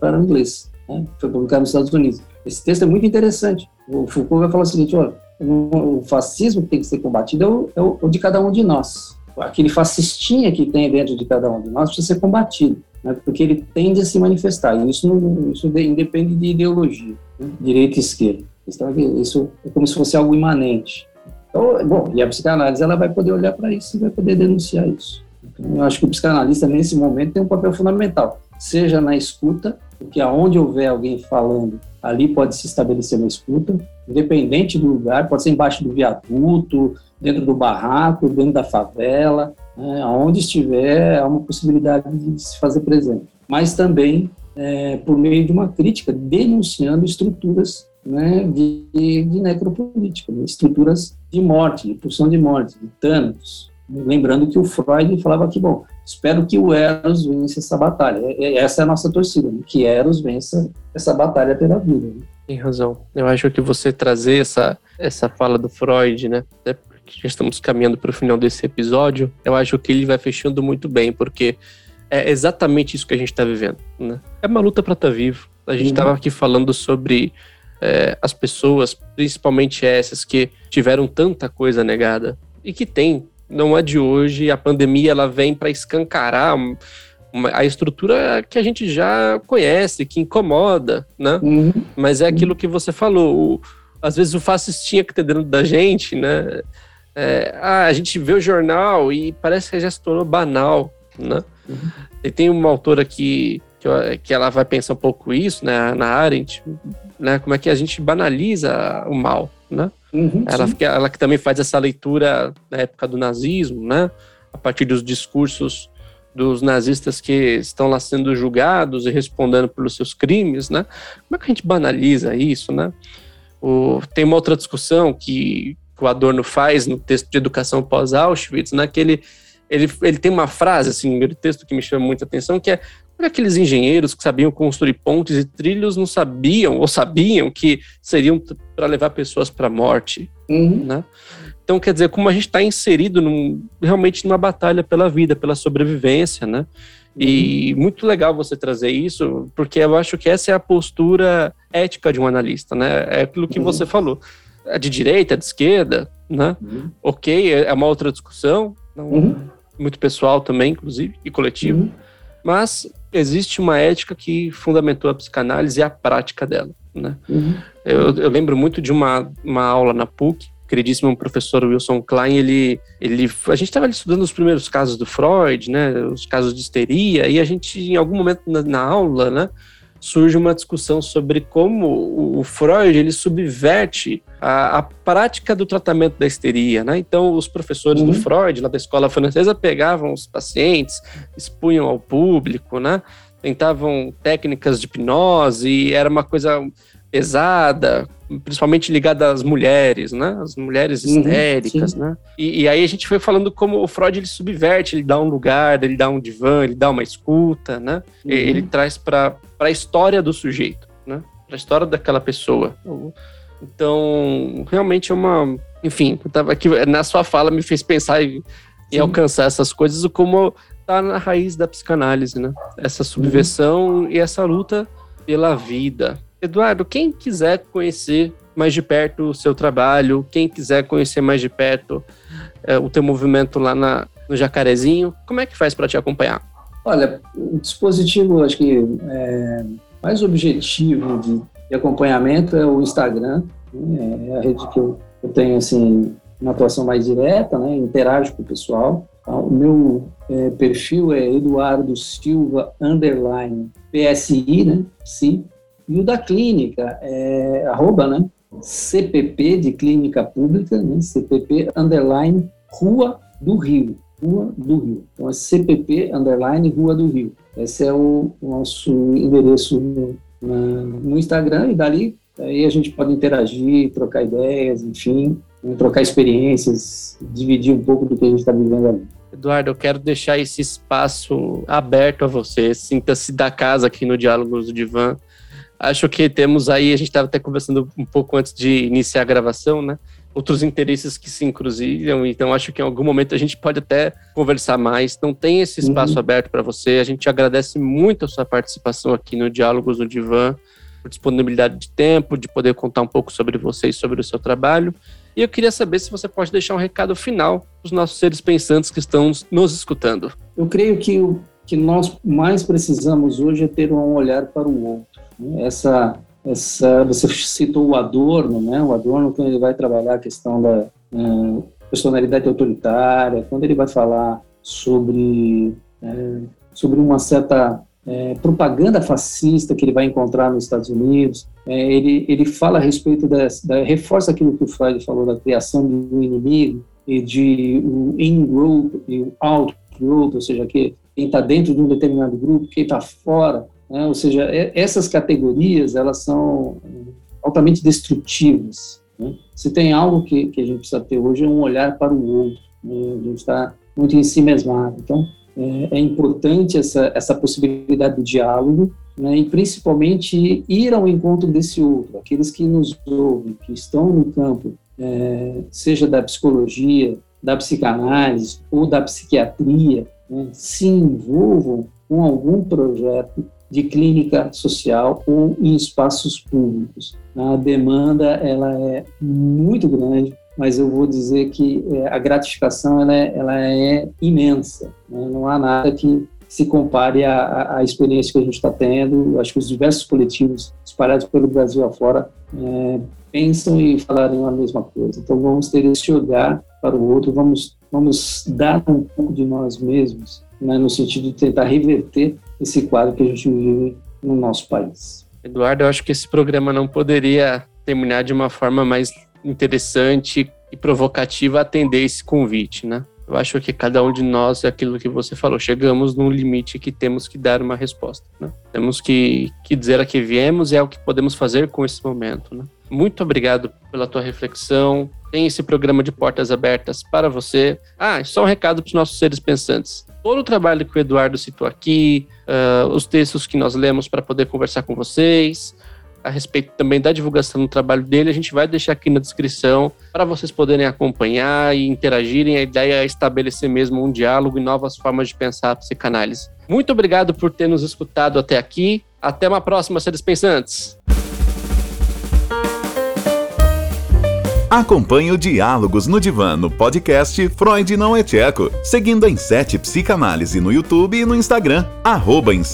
para o inglês, né? foi publicado nos Estados Unidos. Esse texto é muito interessante. O Foucault vai falar o seguinte, olha, o fascismo que tem que ser combatido é o, é o, é o de cada um de nós. Aquele fascistinha que tem dentro de cada um de nós precisa ser combatido, né? porque ele tende a se manifestar. E isso, não, isso independe de ideologia, direita e esquerda. Então, isso é como se fosse algo imanente. Então, bom, e a psicanálise ela vai poder olhar para isso e vai poder denunciar isso. Então, eu acho que o psicanalista, nesse momento, tem um papel fundamental, seja na escuta, porque aonde houver alguém falando, ali pode se estabelecer uma escuta, independente do lugar, pode ser embaixo do viaduto, dentro do barraco, dentro da favela, né, aonde estiver, há uma possibilidade de se fazer presente. Mas também é, por meio de uma crítica, denunciando estruturas né, de, de necropolítica, né, estruturas de morte, de pulsão de morte, de Thanos. Lembrando que o Freud falava que, bom, espero que o Eros vença essa batalha. Essa é a nossa torcida, né, que Eros vença essa batalha pela vida. Né. Tem razão. Eu acho que você trazer essa, essa fala do Freud, né? Até porque já estamos caminhando para o final desse episódio, eu acho que ele vai fechando muito bem, porque é exatamente isso que a gente está vivendo. Né? É uma luta para estar tá vivo. A gente estava uhum. aqui falando sobre é, as pessoas, principalmente essas que tiveram tanta coisa negada e que tem. Não é de hoje. A pandemia ela vem para escancarar a estrutura que a gente já conhece, que incomoda, né? Uhum. Mas é aquilo que você falou. O, às vezes o fascistinha que tá dentro da gente, né? É, ah, a gente vê o jornal e parece que já se tornou banal, né? Uhum. E tem uma autora que, que, que, ela vai pensar um pouco isso, né? Na Arendt, né? Como é que a gente banaliza o mal, né? Uhum, ela, ela que também faz essa leitura na época do nazismo, né? A partir dos discursos dos nazistas que estão lá sendo julgados e respondendo pelos seus crimes, né? Como é que a gente banaliza isso, né? O, tem uma outra discussão que, que o Adorno faz no texto de Educação pós-Auschwitz, né? Que ele, ele, ele tem uma frase, assim, no texto que me chama muita atenção, que é aqueles engenheiros que sabiam construir pontes e trilhos não sabiam ou sabiam que seriam para levar pessoas para a morte, uhum. né? Então, quer dizer, como a gente está inserido num, realmente numa batalha pela vida, pela sobrevivência, né? E uhum. muito legal você trazer isso, porque eu acho que essa é a postura ética de um analista, né? É aquilo que uhum. você falou. É de direita, é de esquerda, né? Uhum. Ok, é uma outra discussão, não, uhum. Muito pessoal também, inclusive, e coletivo. Uhum. Mas existe uma ética que fundamentou a psicanálise e a prática dela, né? Uhum. Eu, eu, lembro muito de uma, uma aula na PUC, queridíssimo professor Wilson Klein, ele, ele a gente estava estudando os primeiros casos do Freud, né, os casos de histeria, e a gente, em algum momento na, na aula, né, surge uma discussão sobre como o Freud ele subverte a, a, prática do tratamento da histeria, né? Então, os professores uhum. do Freud, lá da escola francesa, pegavam os pacientes, expunham ao público, né? Tentavam técnicas de hipnose, e era uma coisa pesada, principalmente ligada às mulheres, né? As mulheres uhum, histéricas, uhum, né? E, e, aí a gente foi falando como o Freud ele subverte, ele dá um lugar, ele dá um divã, ele dá uma escuta, né? Uhum. Ele traz para a história do sujeito, né? Para a história daquela pessoa. Então, realmente é uma, enfim, tava aqui na sua fala me fez pensar em, em alcançar essas coisas como tá na raiz da psicanálise, né? Essa subversão uhum. e essa luta pela vida, Eduardo, quem quiser conhecer mais de perto o seu trabalho, quem quiser conhecer mais de perto é, o teu movimento lá na, no Jacarezinho, como é que faz para te acompanhar? Olha, o dispositivo, acho que é, mais objetivo de, de, acompanhamento é o Instagram, né? é a rede que eu, eu, tenho assim uma atuação mais direta, né? interajo com o pessoal. Então, o meu é, perfil é Eduardo Silva underline PSI, né? Sim. E o da clínica, é, arroba, né? CPP de Clínica Pública, né? CPP underline Rua do Rio. Rua do Rio. Então é CPP underline Rua do Rio. Esse é o nosso endereço no, no Instagram e dali aí a gente pode interagir, trocar ideias, enfim, trocar experiências, dividir um pouco do que a gente está vivendo ali. Eduardo, eu quero deixar esse espaço aberto a você. Sinta-se da casa aqui no Diálogos do Divã. Acho que temos aí, a gente estava até conversando um pouco antes de iniciar a gravação, né? Outros interesses que se encruzilham, então acho que em algum momento a gente pode até conversar mais. Então tem esse espaço uhum. aberto para você. A gente agradece muito a sua participação aqui no Diálogos do Divã, por disponibilidade de tempo, de poder contar um pouco sobre você e sobre o seu trabalho. E eu queria saber se você pode deixar um recado final para os nossos seres pensantes que estão nos escutando. Eu creio que o que nós mais precisamos hoje é ter um olhar para o outro. Essa, essa, você citou o Adorno, né? O Adorno quando ele vai trabalhar a questão da uh, personalidade autoritária, quando ele vai falar sobre uh, sobre uma certa é, propaganda fascista que ele vai encontrar nos Estados Unidos. Ele, ele fala a respeito da, da, reforça aquilo que o Freud falou da criação de um inimigo e de o in-group e o out-group, ou seja, que quem está dentro de um determinado grupo, quem está fora. Né? Ou seja, é, essas categorias elas são altamente destrutivas. Né? Se tem algo que, que a gente precisa ter hoje é um olhar para o outro. Né? A gente está muito em si mesmado. Então, é, é importante essa, essa possibilidade do diálogo né, e principalmente ir ao encontro desse outro, aqueles que nos ouvem, que estão no campo, é, seja da psicologia, da psicanálise ou da psiquiatria, né, se envolvam com algum projeto de clínica social ou em espaços públicos. A demanda ela é muito grande, mas eu vou dizer que é, a gratificação ela é, ela é imensa. Né? Não há nada que se compare à, à experiência que a gente está tendo. Acho que os diversos coletivos espalhados pelo Brasil afora é, pensam e falarem a mesma coisa. Então vamos ter esse olhar para o outro, vamos vamos dar um pouco de nós mesmos, né, no sentido de tentar reverter esse quadro que a gente vive no nosso país. Eduardo, eu acho que esse programa não poderia terminar de uma forma mais interessante e provocativa atender esse convite, né? Eu acho que cada um de nós é aquilo que você falou. Chegamos num limite que temos que dar uma resposta. Né? Temos que, que dizer a que viemos e é o que podemos fazer com esse momento. Né? Muito obrigado pela tua reflexão. Tem esse programa de portas abertas para você. Ah, só um recado para os nossos seres pensantes. Todo o trabalho que o Eduardo citou aqui, uh, os textos que nós lemos para poder conversar com vocês, a respeito também da divulgação do trabalho dele, a gente vai deixar aqui na descrição para vocês poderem acompanhar e interagirem. A ideia é estabelecer mesmo um diálogo e novas formas de pensar a psicanálise. Muito obrigado por ter nos escutado até aqui. Até uma próxima, seres pensantes. Acompanhe o Diálogos no Divã no podcast Freud Não é Tcheco, seguindo a Insete Psicanálise no YouTube e no Instagram, arroba em